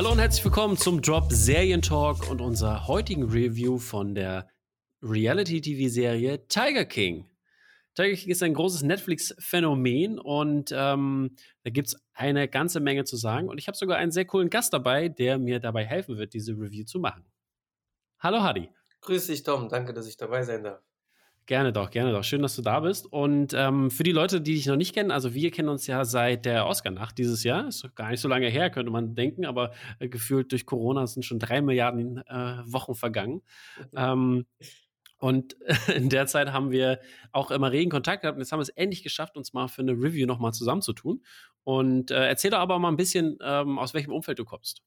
Hallo und herzlich willkommen zum Drop Serientalk und unserer heutigen Review von der Reality-TV-Serie Tiger King. Tiger King ist ein großes Netflix-Phänomen und ähm, da gibt es eine ganze Menge zu sagen. Und ich habe sogar einen sehr coolen Gast dabei, der mir dabei helfen wird, diese Review zu machen. Hallo Hadi. Grüß dich, Tom. Danke, dass ich dabei sein darf. Gerne doch, gerne doch. Schön, dass du da bist. Und ähm, für die Leute, die dich noch nicht kennen, also wir kennen uns ja seit der Oscar-Nacht dieses Jahr. Ist gar nicht so lange her, könnte man denken, aber äh, gefühlt durch Corona sind schon drei Milliarden äh, Wochen vergangen. ähm, und in der Zeit haben wir auch immer regen Kontakt gehabt. Und jetzt haben wir es endlich geschafft, uns mal für eine Review nochmal zusammenzutun. Und äh, erzähl doch aber mal ein bisschen, ähm, aus welchem Umfeld du kommst.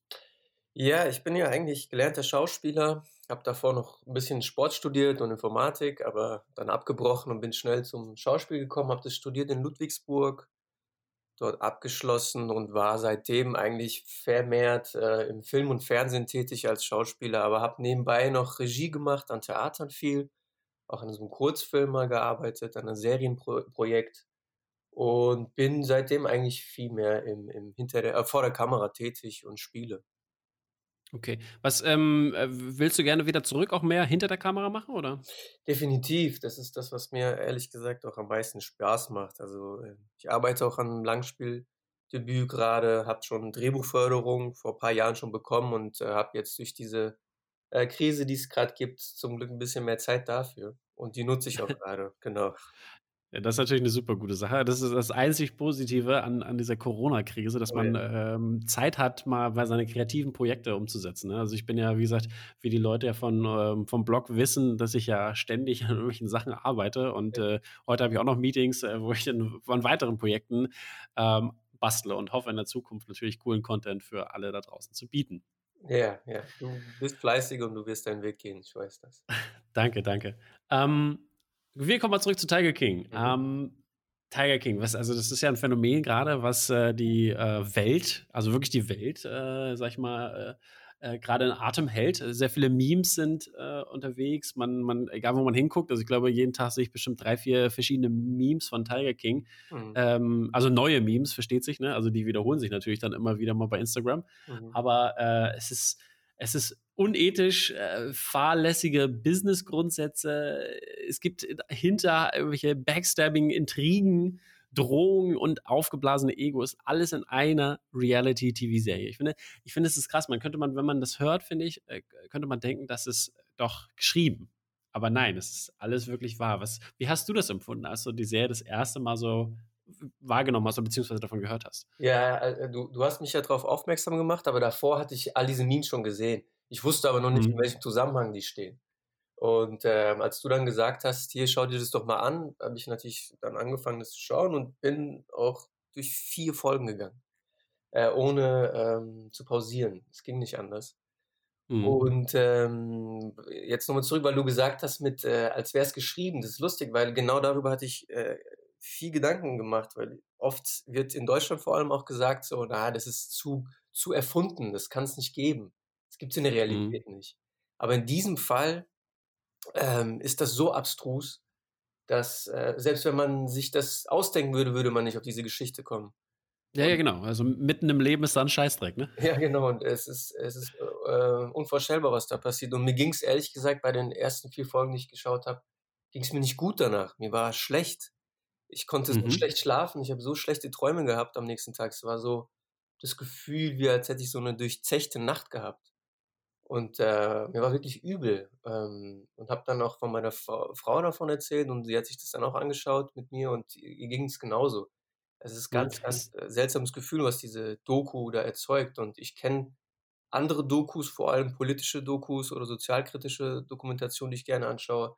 Ja, ich bin ja eigentlich gelernter Schauspieler, habe davor noch ein bisschen Sport studiert und Informatik, aber dann abgebrochen und bin schnell zum Schauspiel gekommen, habe das studiert in Ludwigsburg, dort abgeschlossen und war seitdem eigentlich vermehrt äh, im Film und Fernsehen tätig als Schauspieler, aber habe nebenbei noch Regie gemacht, an Theatern viel, auch an so einem Kurzfilm mal gearbeitet, an einem Serienprojekt und bin seitdem eigentlich viel mehr im, im hinter der, äh, vor der Kamera tätig und spiele. Okay. Was ähm, äh, willst du gerne wieder zurück, auch mehr hinter der Kamera machen, oder? Definitiv. Das ist das, was mir ehrlich gesagt auch am meisten Spaß macht. Also äh, ich arbeite auch an einem Langspieldebüt gerade, habe schon Drehbuchförderung vor ein paar Jahren schon bekommen und äh, habe jetzt durch diese äh, Krise, die es gerade gibt, zum Glück ein bisschen mehr Zeit dafür. Und die nutze ich auch gerade, genau. Ja, das ist natürlich eine super gute Sache. Das ist das einzig Positive an, an dieser Corona-Krise, dass oh, man ja. ähm, Zeit hat, mal bei seine kreativen Projekte umzusetzen. Ne? Also ich bin ja, wie gesagt, wie die Leute ja von, ähm, vom Blog wissen, dass ich ja ständig an irgendwelchen Sachen arbeite. Und ja. äh, heute habe ich auch noch Meetings, äh, wo ich in, an weiteren Projekten ähm, bastle und hoffe in der Zukunft natürlich coolen Content für alle da draußen zu bieten. Ja, ja. Du bist fleißig und du wirst deinen Weg gehen, ich weiß das. danke, danke. Ähm, wir kommen mal zurück zu Tiger King. Mhm. Ähm, Tiger King, was, also das ist ja ein Phänomen gerade, was äh, die äh, Welt, also wirklich die Welt, äh, sag ich mal, äh, äh, gerade in Atem hält. Sehr viele Memes sind äh, unterwegs. Man, man, egal wo man hinguckt, also ich glaube, jeden Tag sehe ich bestimmt drei, vier verschiedene Memes von Tiger King. Mhm. Ähm, also neue Memes, versteht sich, ne? Also die wiederholen sich natürlich dann immer wieder mal bei Instagram. Mhm. Aber es ist, es ist unethisch, äh, fahrlässige Business-Grundsätze. Es gibt hinter irgendwelche Backstabbing, Intrigen, Drohungen und aufgeblasene Egos, alles in einer Reality-TV-Serie. Ich finde, ich finde, es ist krass. Man könnte man, wenn man das hört, finde ich, äh, könnte man denken, das ist doch geschrieben. Aber nein, es ist alles wirklich wahr. Was, wie hast du das empfunden, als du die Serie das erste Mal so wahrgenommen hast oder beziehungsweise davon gehört hast? Ja, äh, du, du hast mich ja darauf aufmerksam gemacht, aber davor hatte ich all diese Memes schon gesehen. Ich wusste aber noch nicht, mhm. in welchem Zusammenhang die stehen. Und ähm, als du dann gesagt hast, hier schau dir das doch mal an, habe ich natürlich dann angefangen, das zu schauen und bin auch durch vier Folgen gegangen, äh, ohne ähm, zu pausieren. Es ging nicht anders. Mhm. Und ähm, jetzt nochmal zurück, weil du gesagt hast, mit äh, als wäre es geschrieben. Das ist lustig, weil genau darüber hatte ich äh, viel Gedanken gemacht, weil oft wird in Deutschland vor allem auch gesagt, so, na, das ist zu, zu erfunden, das kann es nicht geben. Das gibt es in der mhm. Realität mhm. nicht. Aber in diesem Fall ähm, ist das so abstrus, dass äh, selbst wenn man sich das ausdenken würde, würde man nicht auf diese Geschichte kommen. Ja, ja, genau. Also mitten im Leben ist da ein Scheißdreck, ne? Ja, genau. Und es ist, es ist äh, unvorstellbar, was da passiert. Und mir ging es ehrlich gesagt bei den ersten vier Folgen, die ich geschaut habe, ging es mir nicht gut danach. Mir war schlecht. Ich konnte mhm. so schlecht schlafen. Ich habe so schlechte Träume gehabt am nächsten Tag. Es war so das Gefühl, wie als hätte ich so eine durchzechte Nacht gehabt. Und äh, mir war wirklich übel. Ähm, und habe dann auch von meiner Frau, Frau davon erzählt und sie hat sich das dann auch angeschaut mit mir und ihr ging es genauso. Es ist ganz, ganz äh, seltsames Gefühl, was diese Doku da erzeugt. Und ich kenne andere Dokus, vor allem politische Dokus oder sozialkritische Dokumentationen, die ich gerne anschaue,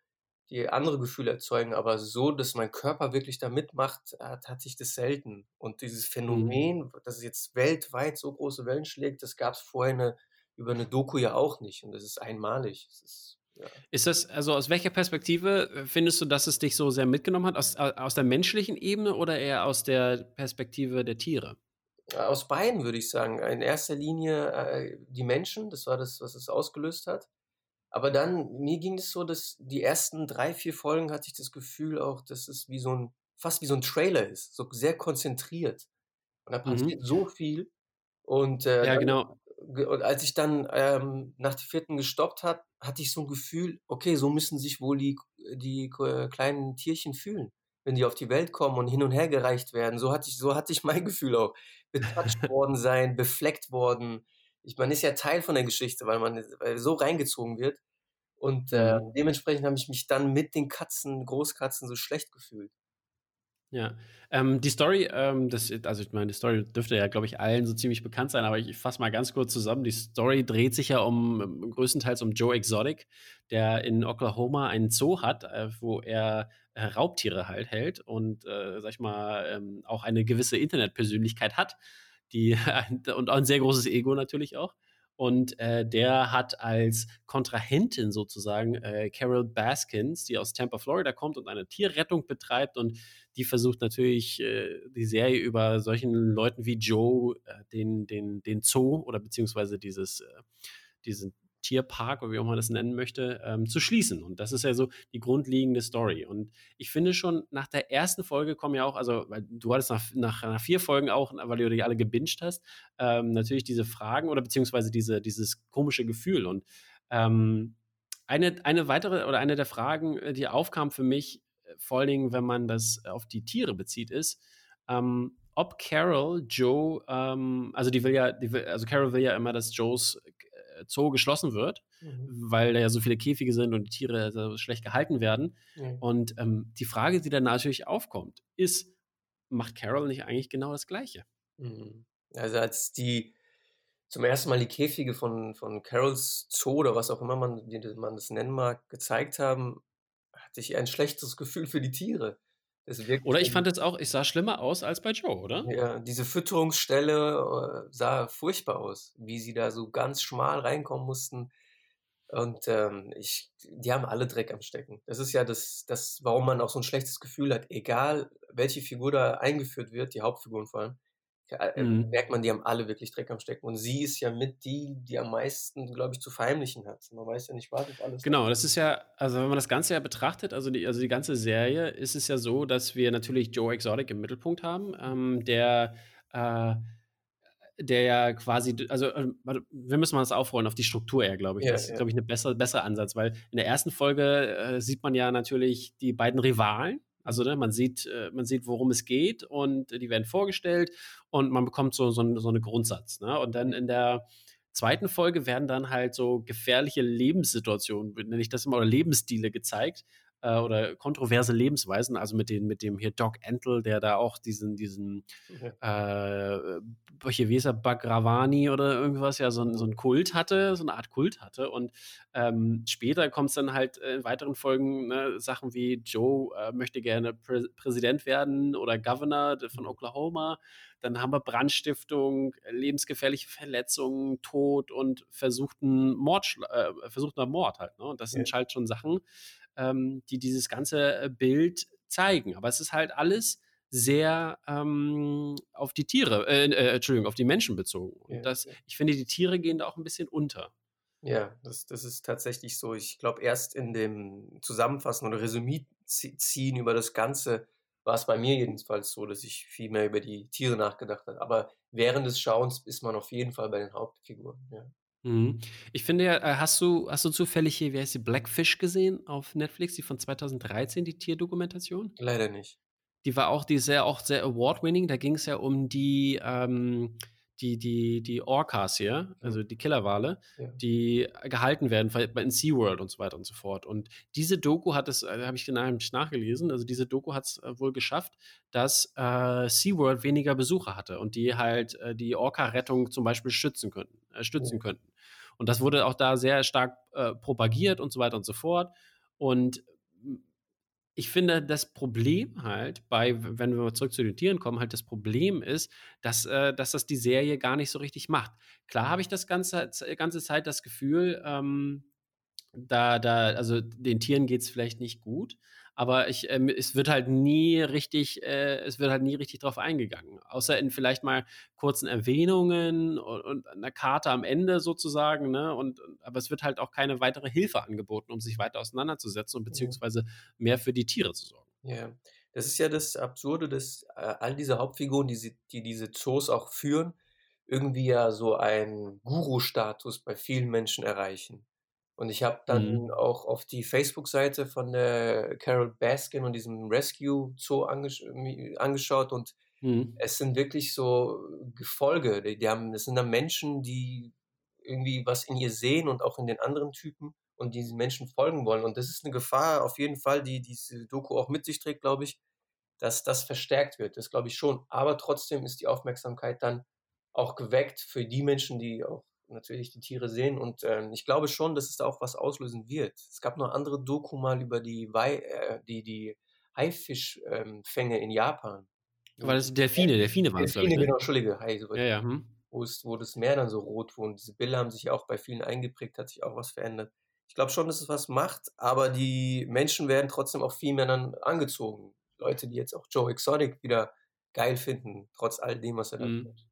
die andere Gefühle erzeugen, aber so, dass mein Körper wirklich da mitmacht, hat, hatte ich das selten. Und dieses mhm. Phänomen, mhm. dass es jetzt weltweit so große Wellen schlägt, das gab es vorher eine, über eine Doku ja auch nicht. Und das ist einmalig. Das ist, ja. ist das, also aus welcher Perspektive äh, findest du, dass es dich so sehr mitgenommen hat? Aus, aus der menschlichen Ebene oder eher aus der Perspektive der Tiere? Aus beiden würde ich sagen. In erster Linie äh, die Menschen, das war das, was es ausgelöst hat. Aber dann, mir ging es so, dass die ersten drei, vier Folgen hatte ich das Gefühl auch, dass es wie so ein, fast wie so ein Trailer ist, so sehr konzentriert. Und da passiert mhm. so viel. Und äh, ja, genau. und als ich dann ähm, nach der vierten gestoppt hat, hatte ich so ein Gefühl, okay, so müssen sich wohl die, die äh, kleinen Tierchen fühlen, wenn die auf die Welt kommen und hin und her gereicht werden. So hatte ich, so hatte ich mein Gefühl auch. Betatscht worden sein, befleckt worden. Ich, man ist ja Teil von der Geschichte, weil man weil so reingezogen wird. Und äh, mhm. dementsprechend habe ich mich dann mit den Katzen, Großkatzen, so schlecht gefühlt. Ja, ähm, die Story, ähm, das, also ich meine, die Story dürfte ja, glaube ich, allen so ziemlich bekannt sein, aber ich fasse mal ganz kurz zusammen. Die Story dreht sich ja um ähm, größtenteils um Joe Exotic, der in Oklahoma einen Zoo hat, äh, wo er äh, Raubtiere halt hält und, äh, sag ich mal, ähm, auch eine gewisse Internetpersönlichkeit hat, die und ein sehr großes Ego natürlich auch. Und äh, der hat als Kontrahentin sozusagen äh, Carol Baskins, die aus Tampa, Florida kommt und eine Tierrettung betreibt. Und die versucht natürlich äh, die Serie über solchen Leuten wie Joe, äh, den, den, den Zoo oder beziehungsweise dieses, äh, diesen Tierpark oder wie auch man das nennen möchte, ähm, zu schließen. Und das ist ja so die grundlegende Story. Und ich finde schon, nach der ersten Folge kommen ja auch, also du hattest nach, nach, nach vier Folgen auch, weil du die alle gebinged hast, ähm, natürlich diese Fragen oder beziehungsweise diese, dieses komische Gefühl. Und ähm, eine, eine weitere oder eine der Fragen, äh, die aufkam für mich, äh, vor allen Dingen, wenn man das auf die Tiere bezieht, ist, ähm, ob Carol Joe, ähm, also die will ja, die will, also Carol will ja immer, dass Joes Zoo geschlossen wird, mhm. weil da ja so viele Käfige sind und die Tiere so schlecht gehalten werden. Mhm. Und ähm, die Frage, die dann natürlich aufkommt, ist, macht Carol nicht eigentlich genau das Gleiche? Mhm. Also als die zum ersten Mal die Käfige von, von Carols Zoo oder was auch immer man, man das nennen mag, gezeigt haben, hatte ich ein schlechtes Gefühl für die Tiere. Oder ich fand jetzt auch, ich sah schlimmer aus als bei Joe, oder? Ja, diese Fütterungsstelle äh, sah furchtbar aus, wie sie da so ganz schmal reinkommen mussten. Und ähm, ich, die haben alle Dreck am Stecken. Das ist ja das, das, warum man auch so ein schlechtes Gefühl hat. Egal, welche Figur da eingeführt wird, die Hauptfiguren vor allem, mhm. merkt man, die haben alle wirklich Dreck am Stecken. Und sie ist ja mit die, die am meisten, glaube ich, zu verheimlichen hat. Man weiß ja nicht, was auf alles. Genau, das ist ja, also wenn man das Ganze ja betrachtet, also die, also die ganze Serie, ist es ja so, dass wir natürlich Joe Exotic im Mittelpunkt haben, ähm, der, äh, der ja quasi, also äh, wir müssen mal das aufrollen auf die Struktur eher, glaube ich. Ja, das ist, ja. glaube ich, ein besser, besserer Ansatz, weil in der ersten Folge äh, sieht man ja natürlich die beiden Rivalen, also ne, man sieht, äh, man sieht, worum es geht und die werden vorgestellt und man bekommt so, so, so einen Grundsatz. Ne? Und dann in der zweiten Folge werden dann halt so gefährliche Lebenssituationen, nenne ich das immer, oder Lebensstile gezeigt, äh, oder kontroverse Lebensweisen, also mit, den, mit dem hier Doc Entel, der da auch diesen, diesen äh, wie ist er, Bagravani oder irgendwas, ja, so, so einen Kult hatte, so eine Art Kult hatte. Und ähm, später kommt es dann halt in weiteren Folgen ne, Sachen wie Joe äh, möchte gerne Prä Präsident werden oder Governor von Oklahoma. Dann haben wir Brandstiftung, lebensgefährliche Verletzungen, Tod und versuchten Mord, äh, versuchter Mord halt. Ne? Und das sind halt schon Sachen, ähm, die dieses ganze äh, Bild zeigen. Aber es ist halt alles sehr ähm, auf die Tiere, äh, äh, Entschuldigung, auf die Menschen bezogen. Und das, ich finde, die Tiere gehen da auch ein bisschen unter. Ja, das, das ist tatsächlich so. Ich glaube, erst in dem Zusammenfassen oder Resümee ziehen über das Ganze war es bei mir jedenfalls so, dass ich viel mehr über die Tiere nachgedacht habe. Aber während des Schauens ist man auf jeden Fall bei den Hauptfiguren. Ja. Mhm. Ich finde ja, äh, hast du, hast du zufällig hier, wie heißt die, Blackfish gesehen auf Netflix, die von 2013, die Tierdokumentation? Leider nicht. Die war auch, die ist ja auch sehr award-winning. Da ging es ja um die, ähm, die, die, die Orcas hier, also die Killerwale, ja. die gehalten werden in SeaWorld und so weiter und so fort. Und diese Doku hat es, äh, habe ich nachgelesen, also diese Doku hat es äh, wohl geschafft, dass äh, SeaWorld weniger Besucher hatte und die halt äh, die Orca-Rettung zum Beispiel schützen könnten, äh, stützen ja. könnten. Und das wurde auch da sehr stark äh, propagiert und so weiter und so fort. Und ich finde, das Problem halt bei, wenn wir zurück zu den Tieren kommen, halt das Problem ist, dass, äh, dass das die Serie gar nicht so richtig macht. Klar habe ich das ganze, ganze Zeit das Gefühl, ähm, da, da, also den Tieren geht es vielleicht nicht gut, aber ich, ähm, es wird halt nie richtig, äh, es wird halt nie richtig drauf eingegangen. Außer in vielleicht mal kurzen Erwähnungen und, und einer Karte am Ende sozusagen, ne? Und, aber es wird halt auch keine weitere Hilfe angeboten, um sich weiter auseinanderzusetzen und mhm. beziehungsweise mehr für die Tiere zu sorgen. Ja, das ist ja das Absurde, dass äh, all diese Hauptfiguren, die, die diese Zoos auch führen, irgendwie ja so einen Guru-Status bei vielen Menschen erreichen. Und ich habe dann Mhm. auch auf die Facebook-Seite von der Carol Baskin und diesem Rescue Zoo angesch angeschaut und Mhm. es sind wirklich so Gefolge. Die die haben das sind dann Menschen, die irgendwie was in ihr sehen und auch in den anderen Typen und diesen Menschen folgen wollen. Und das ist 'ne Gefahr auf jeden Fall, die diese Doku auch mit sich trägt, glaube ich, dass das verstärkt wird. Das glaube ich schon. Aber trotzdem ist die Aufmerksamkeit dann auch geweckt für die Menschen, die auch natürlich die Tiere sehen. Und, ähm, ich glaube schon, dass es da auch was auslösen wird. Es gab noch andere Doku mal über die Wai äh, die die Haifisch ähm, in Japan. War das Delfine? Delfine waren's, glaube ich, Delfine, ne? genau, Entschuldige, Hai, so Ja, ja, mhm. wo es wo das Meer dann so rot wurde und diese Bilder haben sich ja auch bei vielen eingeprägt, hat sich auch was verändert. Ich glaube schon, dass es was macht, aber die Menschen werden trotzdem auch viel mehr dann angezogen. Leute, die jetzt auch Joe Exotic wieder geil finden, trotz alledem, was er da Mhm. tut.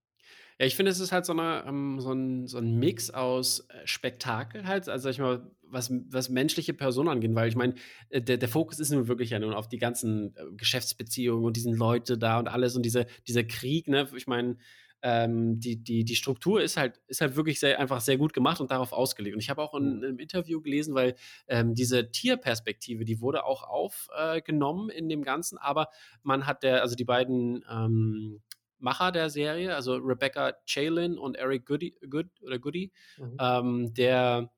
Ja, ich finde, es ist halt so 'ne ähm, so 'n so 'n Mix aus, äh, Spektakel halt, also, sage ich mal, was was menschliche Personen angeht, weil ich meine, äh, der der Fokus ist nun wirklich ja nun auf die ganzen, äh, Geschäftsbeziehungen und diesen Leute da und alles und diese dieser Krieg, ne? Ich meine, ähm, die die die Struktur ist halt ist halt wirklich sehr einfach sehr gut gemacht und darauf ausgelegt. Und ich habe auch in Mhm. 'nem Interview gelesen, weil, ähm, diese Tierperspektive, die wurde auch auf äh, in dem Ganzen, aber man hat der also, die beiden, ähm, Macher der Serie, also, Rebecca Chaikin und Eric Goody Good oder Goody, Mhm. ähm, der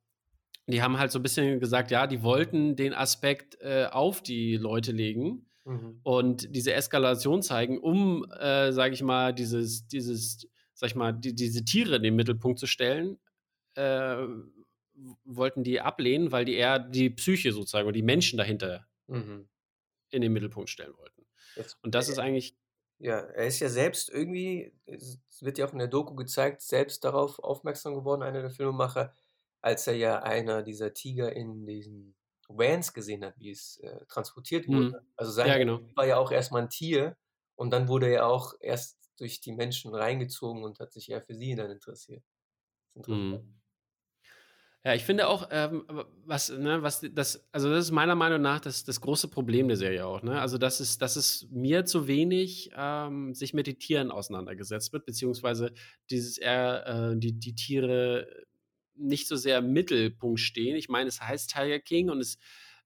die haben halt so 'n bisschen gesagt, ja, die wollten den Aspekt, äh, auf die Leute legen Mhm. und diese Eskalation zeigen, um, äh, sage ich mal, dieses dieses, sage ich mal, die diese Tiere in den Mittelpunkt zu stellen, äh, wollten die ablehnen, weil die eher die Psyche sozusagen oder die Menschen dahinter Mhm. in den Mittelpunkt stellen wollten. Jetzt Und das ist eigentlich Ja, er ist ja selbst irgendwie es wird ja auch in der Doku gezeigt, selbst darauf aufmerksam geworden, einer der Filmemacher, als er ja einer dieser Tiger in diesen Vans gesehen hat, wie es, äh, transportiert wurde. Mhm. Also, sein Ja, genau. war ja auch erst mal 'n Tier und dann wurde er auch erst durch die Menschen reingezogen und hat sich eher für sie dann interessiert. Ist interessant. Mhm. Ja, ich finde auch, ähm, was ne, was das also, das ist meiner Meinung nach das das große Problem der Serie auch, ne? Also, dass es dass es mir zu wenig, ähm, sich mit den Tieren auseinandergesetzt wird, beziehungsweise dieses eher, äh, die die Tiere nicht so sehr im Mittelpunkt stehen. Ich meine, es heißt Tiger King und es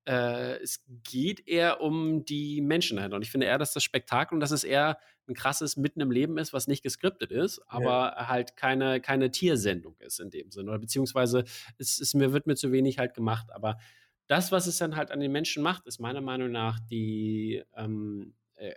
äh, es geht eher um die Menschen dahinter. Und ich finde eher, dass das Spektakel und dass es eher 'n krasses Mitten im Leben ist, was nicht geskriptet ist, Ja. aber halt keine keine Tiersendung ist in dem Sinne oder beziehungsweise es ist mir wird mir zu wenig halt gemacht. Aber das, was es dann halt an den Menschen macht, ist meiner Meinung nach die, ähm, äh,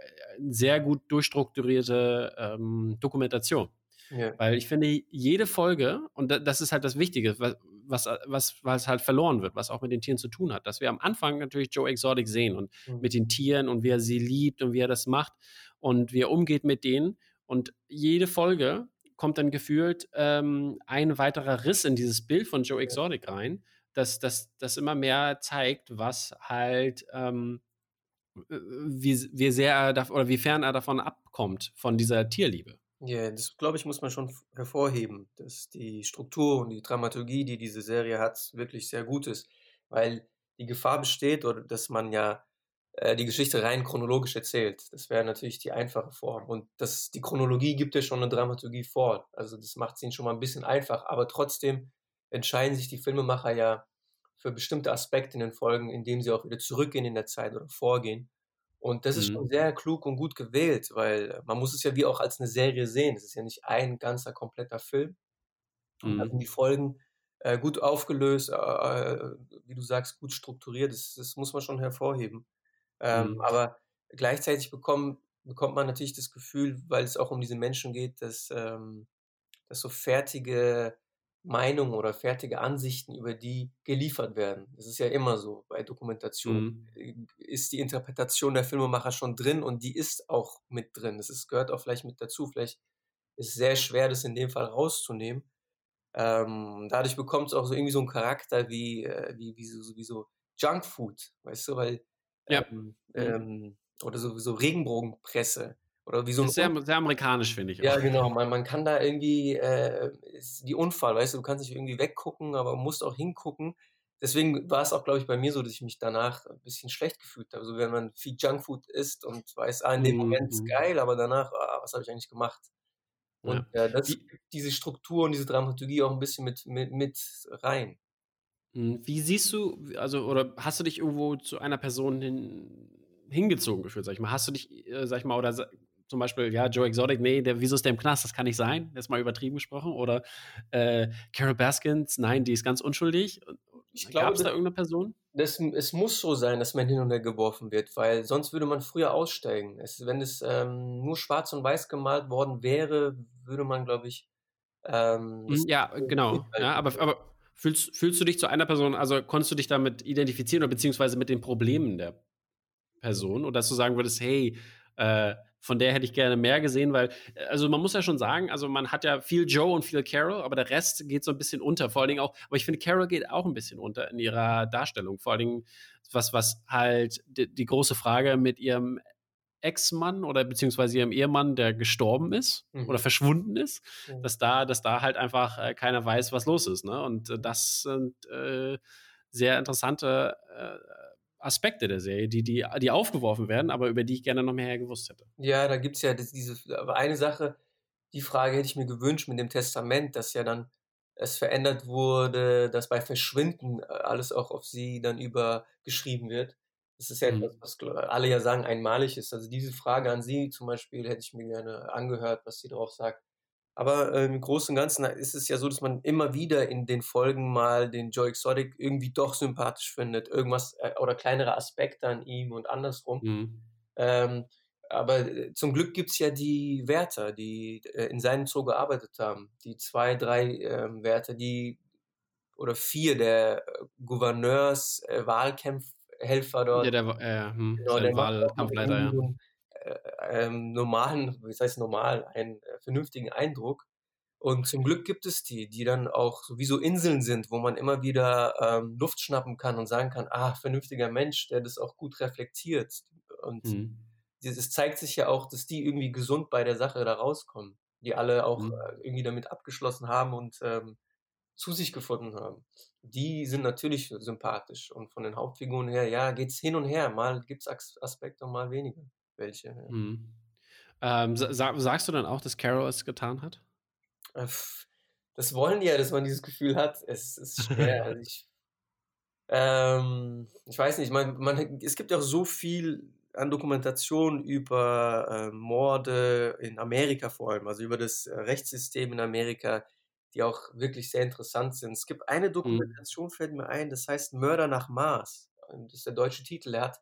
sehr gut durchstrukturierte, ähm, Dokumentation. Ja. Weil ich finde, jede Folge und da das ist halt das Wichtige, was was was halt verloren wird, was auch mit den Tieren zu tun hat, dass wir am Anfang natürlich Joe Exotic sehen und Mhm. mit den Tieren und wie er sie liebt und wie er das macht und wie er umgeht mit denen. Und jede Folge kommt dann gefühlt, ähm, ein weiterer Riss in dieses Bild von Joe. Exotic rein, dass das das immer mehr zeigt, was halt, ähm, wie wie sehr er oder wie fern er davon abkommt, von dieser Tierliebe. Ja, das, glaube ich, muss man schon hervorheben, dass die Struktur und die Dramaturgie, die diese Serie hat, wirklich sehr gut ist, weil die Gefahr besteht oder dass man ja, äh, die Geschichte rein chronologisch erzählt. Das wäre natürlich die einfache Form und das die Chronologie gibt ja schon 'ne Dramaturgie vor. Also, das macht's ihnen schon mal 'n bisschen einfach, aber trotzdem entscheiden sich die Filmemacher ja für bestimmte Aspekte in den Folgen, indem sie auch wieder zurückgehen in der Zeit oder vorgehen. Und das ist Mhm. schon sehr klug und gut gewählt, weil man muss es ja wie auch als 'ne Serie sehen. Es ist ja nicht ein ganzer kompletter Film. Und da sind Mhm. die Folgen, äh, gut aufgelöst, äh, äh, wie du sagst, gut strukturiert. Das das muss man schon hervorheben. Ähm, Mhm. aber gleichzeitig bekommen bekommt man natürlich das Gefühl, weil es auch um diese Menschen geht, dass, ähm dass so fertige Meinungen oder fertige Ansichten über die geliefert werden. Das ist ja immer so bei Dokumentation. Mhm. Äh, ist die Interpretation der Filmemacher schon drin und die ist auch mit drin. Das ist gehört auch vielleicht mit dazu. Vielleicht ist es sehr schwer, das in dem Fall rauszunehmen. Ähm, dadurch bekommt's auch so irgendwie so 'n Charakter wie äh, wie wie so wie so Junkfood, weißt du, weil, Ja. ähm, Mhm. ähm oder so so Regenbogenpresse oder wie so 'n Ist sehr sehr amerikanisch, finde ich Ja, auch. genau. Man man kann da irgendwie, äh ist wie Unfall, weißt du? Du kannst nicht irgendwie weggucken, aber musst auch hingucken. Deswegen war es auch, glaube ich, bei mir so, dass ich mich danach 'n bisschen schlecht gefühlt habe. Also, wenn man viel Junkfood isst und weiß: „Ah, in dem Mhm, Moment ist mhm. geil, aber danach, ah, was habe ich eigentlich gemacht?“ Und ja, das gibt diese Struktur und diese Dramaturgie auch ein bisschen mit, mit, mit rein. Hm, wie siehst du, also, oder hast du dich irgendwo zu einer Person hin, hingezogen gefühlt, sag ich mal? Hast du dich, äh, sag ich mal, oder zum Beispiel, ja, Joe Exotic, nee, der, wieso ist der im Knast? Das kann nicht sein. Jetzt mal übertrieben gesprochen. Oder äh, Carol Baskins, nein, die ist ganz unschuldig. Gab es da irgendeine Person? Das, es muss so sein, dass man hin und her geworfen wird, weil sonst würde man früher aussteigen. Es, wenn es ähm, nur schwarz und weiß gemalt worden wäre, würde man, glaube ich. Ähm, hm, ja, genau. Ja, aber, aber fühlst, fühlst du dich zu einer Person, also konntest du dich damit identifizieren oder beziehungsweise mit den Problemen der Person? Oder dass du sagen würdest, hey, äh, von der hätte ich gerne mehr gesehen, weil, äh, also man muss ja schon sagen, also man hat ja viel Joe und viel Carol, aber der Rest geht so ein bisschen unter. Vor allen Dingen auch, aber ich finde, Carol geht auch ein bisschen unter in ihrer Darstellung. Vor allen Dingen, was, was halt die, die große Frage mit ihrem Ex-Mann oder beziehungsweise ihrem Ehemann, der gestorben ist mhm. oder verschwunden ist, mhm. dass da, dass da halt einfach äh, keiner weiß, was los ist. Ne? Und äh, das sind äh, sehr interessante äh, Aspekte der Serie, die, die, die aufgeworfen werden, aber über die ich gerne noch mehr gewusst hätte. Ja, da gibt es ja diese, aber eine Sache, die Frage hätte ich mir gewünscht mit dem Testament, dass ja dann es verändert wurde, dass bei Verschwinden äh, alles auch auf sie dann übergeschrieben wird. Das ist ja mhm. etwas, was alle ja sagen, einmalig ist. Also diese Frage an sie zum Beispiel hätte ich mir gerne angehört, was sie darauf sagt. Aber äh, im Großen und Ganzen ist es ja so, dass man immer wieder in den Folgen mal den Joe Exotic irgendwie doch sympathisch findet. Irgendwas äh, oder kleinere Aspekte an ihm und andersrum. Mhm. Ähm, aber äh, zum Glück gibt es ja die Wärter, die äh, in seinem Zoo gearbeitet haben. Die zwei, drei ähm, Wärter, die oder vier der äh, Gouverneurs-Wahlhelfer dort. Ja, der, äh, genau, der Wahlkampfleiter, ja ähm, normalen, wie heißt normal, einen äh, vernünftigen Eindruck. Und zum Glück gibt es die, die dann auch so wie so Inseln sind, wo man immer wieder ähm, Luft schnappen kann und sagen kann, ah, vernünftiger Mensch, der das auch gut reflektiert. Und mhm. es zeigt sich ja auch, dass die irgendwie gesund bei der Sache da rauskommen, die alle auch mhm. äh, irgendwie damit abgeschlossen haben und ähm, zu sich gefunden haben. Die sind natürlich sympathisch und von den Hauptfiguren her, ja, geht es hin und her. Mal gibt es Aspekte und mal weniger welche. Ja. Mhm. Ähm, sa sagst du dann auch, dass Carol es getan hat? Äh, das wollen die ja, dass man dieses Gefühl hat. Es ist schwer. also ich, ähm, ich weiß nicht, man, man, es gibt ja auch so viel an Dokumentation über äh, Morde in Amerika vor allem, also über das äh, Rechtssystem in Amerika, die auch wirklich sehr interessant sind. Es gibt eine mhm. Dokumentation, mhm. fällt mir ein, das heißt Mörder nach Mars. Das ist der deutsche Titel. Er hat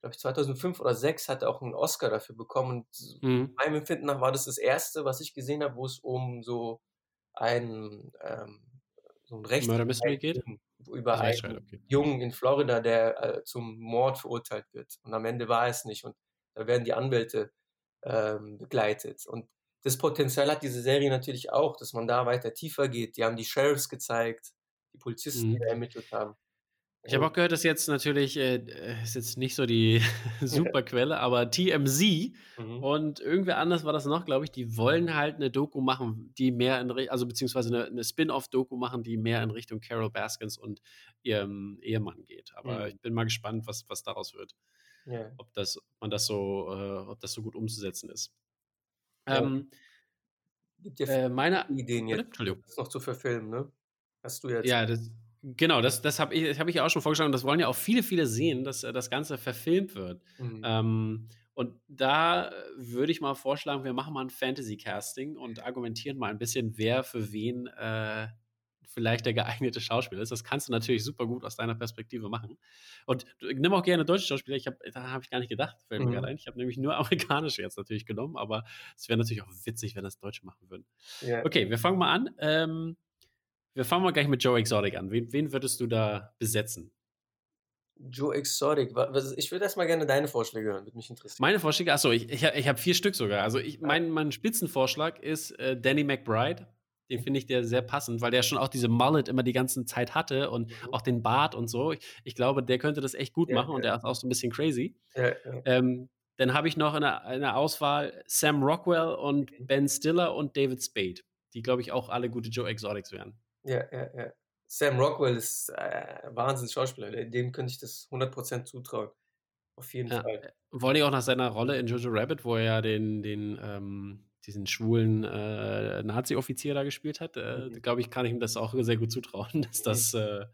glaube ich, 2005 oder 2006 hat er auch einen Oscar dafür bekommen. Und mhm. meinem Empfinden nach war das das erste, was ich gesehen habe, wo es um so ein, ähm, so ein Recht geht. Über einen okay. Jungen in Florida, der äh, zum Mord verurteilt wird. Und am Ende war es nicht. Und da werden die Anwälte ähm, begleitet. Und das Potenzial hat diese Serie natürlich auch, dass man da weiter tiefer geht. Die haben die Sheriffs gezeigt, die Polizisten, mhm. die ermittelt haben. Ich habe auch gehört, dass jetzt natürlich, äh, äh ist jetzt nicht so die super Quelle, aber TMZ mhm. und irgendwer anders war das noch, glaube ich, die wollen halt eine Doku machen, die mehr in, also beziehungsweise eine, eine Spin-off-Doku machen, die mehr in Richtung Carol Baskins und ihrem Ehemann geht. Aber mhm. ich bin mal gespannt, was, was daraus wird. Ja. Ob das, ob man das so, äh, ob das so gut umzusetzen ist. Ähm, Gibt ja äh, meine Ideen jetzt, das noch zu verfilmen, ne? Hast du jetzt? Ja, das, Genau, das, das habe ich, hab ich auch schon vorgeschlagen und das wollen ja auch viele, viele sehen, dass äh, das Ganze verfilmt wird. Mhm. Ähm, und da würde ich mal vorschlagen, wir machen mal ein Fantasy-Casting und argumentieren mal ein bisschen, wer für wen äh, vielleicht der geeignete Schauspieler ist. Das kannst du natürlich super gut aus deiner Perspektive machen. Und nimm auch gerne deutsche Schauspieler. Ich hab, da habe ich gar nicht gedacht, fällt mir mhm. gerade ein. Ich habe nämlich nur amerikanische jetzt natürlich genommen, aber es wäre natürlich auch witzig, wenn das Deutsche machen würden. Ja. Okay, wir fangen mal an. Ähm, wir fangen mal gleich mit Joe Exotic an. Wen, wen würdest du da besetzen? Joe Exotic. Ich würde erstmal gerne deine Vorschläge hören, würde mich interessieren. Meine Vorschläge, achso, ich, ich, ich habe vier Stück sogar. Also ich, mein, mein Spitzenvorschlag ist äh, Danny McBride. Den finde ich der sehr passend, weil der schon auch diese Mullet immer die ganze Zeit hatte und mhm. auch den Bart und so. Ich, ich, glaube, der könnte das echt gut ja, machen ja. und der ist auch so ein bisschen crazy. Ja, ähm, dann habe ich noch in der, in der, Auswahl Sam Rockwell und mhm. Ben Stiller und David Spade, die, glaube ich, auch alle gute Joe Exotics wären. Ja, ja, ja. Sam Rockwell ist äh, Wahnsinns-Schauspieler. Dem könnte ich das 100% zutrauen. Auf jeden ja. Fall. Vor allem auch nach seiner Rolle in Jojo Rabbit, wo er ja den, den, ähm, diesen schwulen äh, Nazi-Offizier da gespielt hat, äh, Mhm. glaube ich, kann ich ihm das auch sehr gut zutrauen, dass das, äh,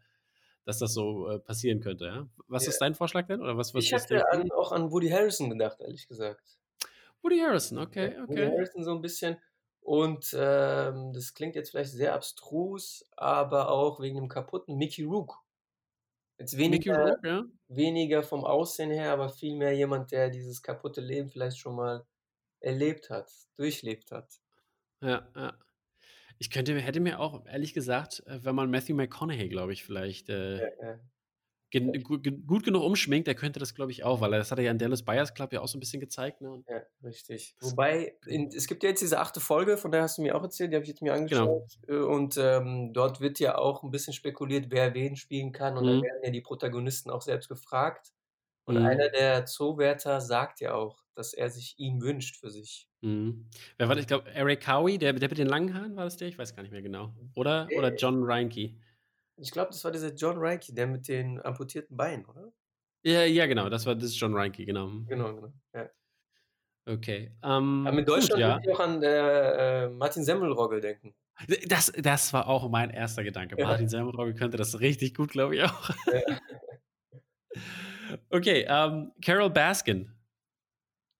dass das so äh, passieren könnte. Ja? Was Ja. ist dein Vorschlag denn? Oder was, was, Ich du? an, auch an Woody Harrison gedacht, ehrlich gesagt. Woody Harrison, okay, Ja, Woody okay. Harrison so ein bisschen. Und ähm, das klingt jetzt vielleicht sehr abstrus, aber auch wegen dem kaputten Mickey Rook. Jetzt Mickey weniger, Rourke, ja? weniger vom Aussehen her, aber vielmehr jemand, der dieses kaputte Leben vielleicht schon mal erlebt hat, durchlebt hat. Ja, ja. Ich könnte, mir- hätte mir auch, ehrlich gesagt, äh, wenn man Matthew McConaughey, glaube ich, vielleicht äh, Ja, ja. Gen gut, gen- gut genug umschminkt, der könnte das, glaube ich, auch, weil er- das hat er ja in Dallas Buyers Club ja auch so ein bisschen gezeigt. Ne? Ja, richtig. Wobei, in, es gibt ja jetzt diese achte Folge, von der hast du mir auch erzählt, die habe ich jetzt mir Genau. angeschaut. äh, Und ähm, dort wird ja auch ein bisschen spekuliert, wer wen spielen kann. Und dann Mhm. werden ja die Protagonisten auch selbst gefragt. Und Mhm. einer der Zoowärter sagt ja auch, dass er sich ihn wünscht für sich. Mhm. Wer war das? Ich glaube, Eric Cowie, der, der mit den langen Haaren, war das der? Ich weiß gar nicht mehr genau. Oder, oder Nee. John Reinke. Ich glaube, das war dieser John Reiki, der mit den amputierten Beinen, oder? Ja, ja, genau, das war das ist John Reinke, genau. Genau, genau. Ja. Okay. Ähm, Aber mit gut, Deutschland ja. würde ich auch an äh, äh, Martin Semmelrogge denken. Das, das war auch mein erster Gedanke. Ja. Martin Semmelrogge könnte das richtig gut, glaube ich auch. Ja. Okay, ähm, Carol Baskin.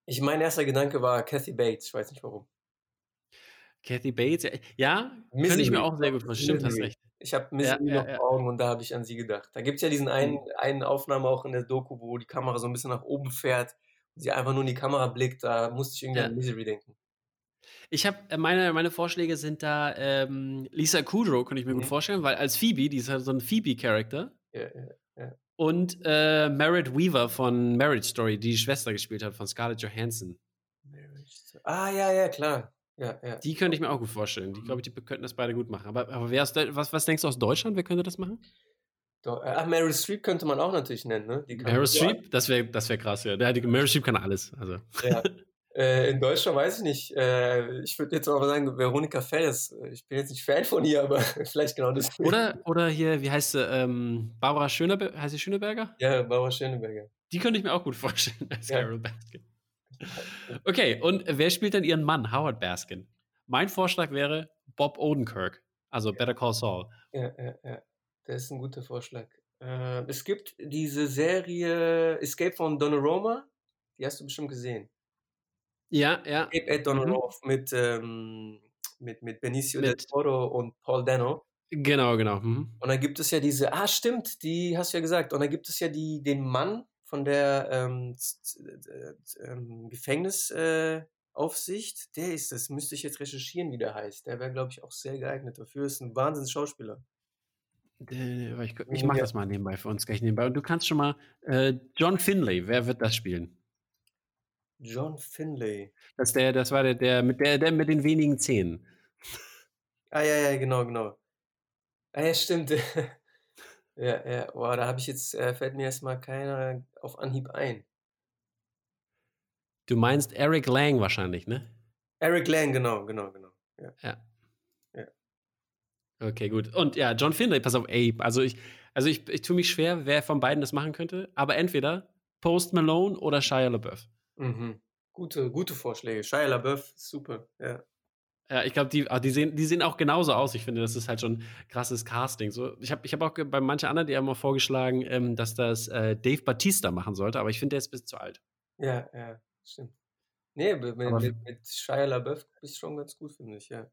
Ich, mein erster Gedanke war Kathy Bates, ich weiß nicht warum. Kathy Bates. ja, Ja, könnte ich mir auch sehr gut vorstellen. Stimmt, hast recht. Ich habe Ja, Misery ja, noch ja. vor Augen und da habe ich an sie gedacht. Da gibt es ja diesen einen, Mhm. einen Aufnahme auch in der Doku, wo die Kamera so ein bisschen nach oben fährt und sie einfach nur in die Kamera blickt. Da musste ich irgendwie Ja. an Misery denken. Ich habe meine, meine Vorschläge sind da ähm, Lisa Kudrow, könnte ich mir gut Mhm. vorstellen, weil als Phoebe, die ist halt so ein Phoebe-Charakter. Ja, ja. Und äh, Merritt Weaver von Marriage Story, die die Schwester gespielt hat von Scarlett Johansson. Ah, ja, ja, klar. Ja, ja. Die könnte ich mir auch gut vorstellen. Die, glaube ich, die könnten das beide gut machen. Aber, aber wer da, was, was denkst du aus Deutschland? Wer könnte das machen? Doch, äh, Ach, Meryl Streep könnte man auch natürlich nennen, ne? Meryl Streep? Das wäre das wär krass, ja. ja die, Meryl Streep kann alles. Also. Ja. Äh, in Deutschland weiß ich nicht. Äh, ich würde jetzt aber sagen, Veronika Fels. Ich bin jetzt nicht Fan von ihr, aber vielleicht genau das. Oder, oder hier, wie heißt sie? Ähm, Barbara Schöneberger? Heißt sie Schöneberger? Ja, Barbara Schöneberger. Die könnte ich mir auch gut vorstellen als Ja. Carol Baskin. Okay, und wer spielt denn ihren Mann, Howard Baskin? Mein Vorschlag wäre Bob Odenkirk, also Better Call Saul. Ja, ja, ja. Das ist ein guter Vorschlag. Äh, es gibt diese Serie Escape from Donnarumma. Die hast du bestimmt gesehen. Ja, ja. Escape at Mhm. Donnarumma mit, ähm, mit, mit Benicio del Mit- Toro und Paul Dano. Genau, genau. Mhm. Und dann gibt es ja diese, ah stimmt, die hast du ja gesagt. Und dann gibt es ja die, den Mann von der ähm, äh, ähm, Gefängnisaufsicht. der ist das, müsste ich jetzt recherchieren, wie der heißt. Der wäre, glaube ich, auch sehr geeignet dafür. Ist ein Wahnsinns-Schauspieler. Äh, Ich, ich mache Ja. das mal nebenbei für uns gleich nebenbei. Und du kannst schon mal äh, John Finlay, wer wird das spielen? John Finlay. Das, der, das war der, der, mit der, der mit den wenigen Zähnen. Ah, ja, ja, genau, genau. Ah, ja, stimmt. ja, ja, boah, da habe ich jetzt, äh, fällt mir erstmal keiner auf Anhieb ein. Du meinst Eric Lang wahrscheinlich, ne? Eric Lang, genau, genau, genau. Ja. Ja. Ja. Okay, gut. Und ja, John Finlay, pass auf, ey, also ich, also ich, ich tue mich schwer, wer von beiden das machen könnte, aber entweder Post Malone oder Shia LaBeouf. Mhm. Gute, gute Vorschläge. Shia LaBeouf, super, ja. Ja, ich glaube, die, ah, die, sehen, die sehen auch genauso aus. Ich finde, das ist halt schon krasses Casting. So, ich habe ich hab auch bei manchen anderen, die haben mal vorgeschlagen, ähm, dass das äh, Dave Batista machen sollte, aber ich finde, der ist ein bisschen zu alt. Ja, ja, stimmt. Nee, mit, mit, Aber- mit, mit Shia LaBeouf bist schon ganz gut, finde ich, ja.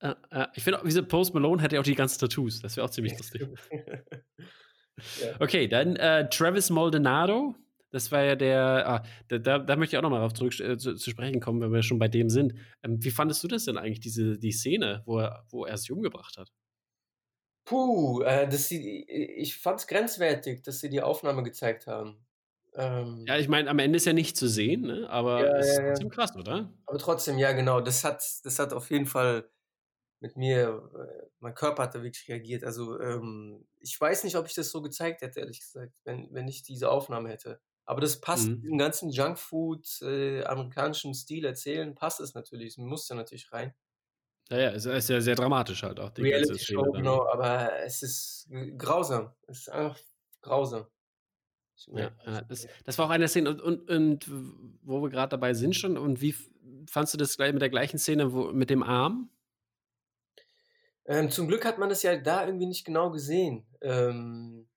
Äh, äh, ich finde, auch, diese Post Malone hätte ja auch die ganzen Tattoos. Das wäre auch ziemlich lustig. ja. Okay, dann äh, Travis Maldonado. Das war ja der, ah, da, da, da möchte ich auch nochmal darauf zurück äh, zu, zu sprechen kommen, wenn wir schon bei dem sind. Ähm, wie fandest du das denn eigentlich, diese, die Szene, wo er, wo er sich umgebracht hat? Puh, äh, dass sie, ich fand es grenzwertig, dass sie die Aufnahme gezeigt haben. Ähm, Ja, ich meine, am Ende ist er nicht zu sehen, ne? aber Ja, es ist ja, ja. trotzdem krass, oder? Aber trotzdem, ja, genau, das hat, das hat auf jeden Fall mit mir, äh, mein Körper hat da wirklich reagiert. Also, ähm, ich weiß nicht, ob ich das so gezeigt hätte, ehrlich gesagt, wenn, wenn ich diese Aufnahme hätte. Aber das passt, Mhm. diesem ganzen Junkfood, äh, amerikanischen Stil erzählen, passt es natürlich. Es muss da natürlich rein. Ja, ja, es ist ja sehr dramatisch halt auch. Die Reality Show, genau, aber es ist grausam. Es ist einfach grausam. Ja, ja, das. das, war auch eine Szene und, und, und wo wir gerade dabei sind schon und wie, fandst du das mit der gleichen Szene wo, mit dem Arm? Ähm, zum Glück hat man das ja da irgendwie nicht genau gesehen. Ähm,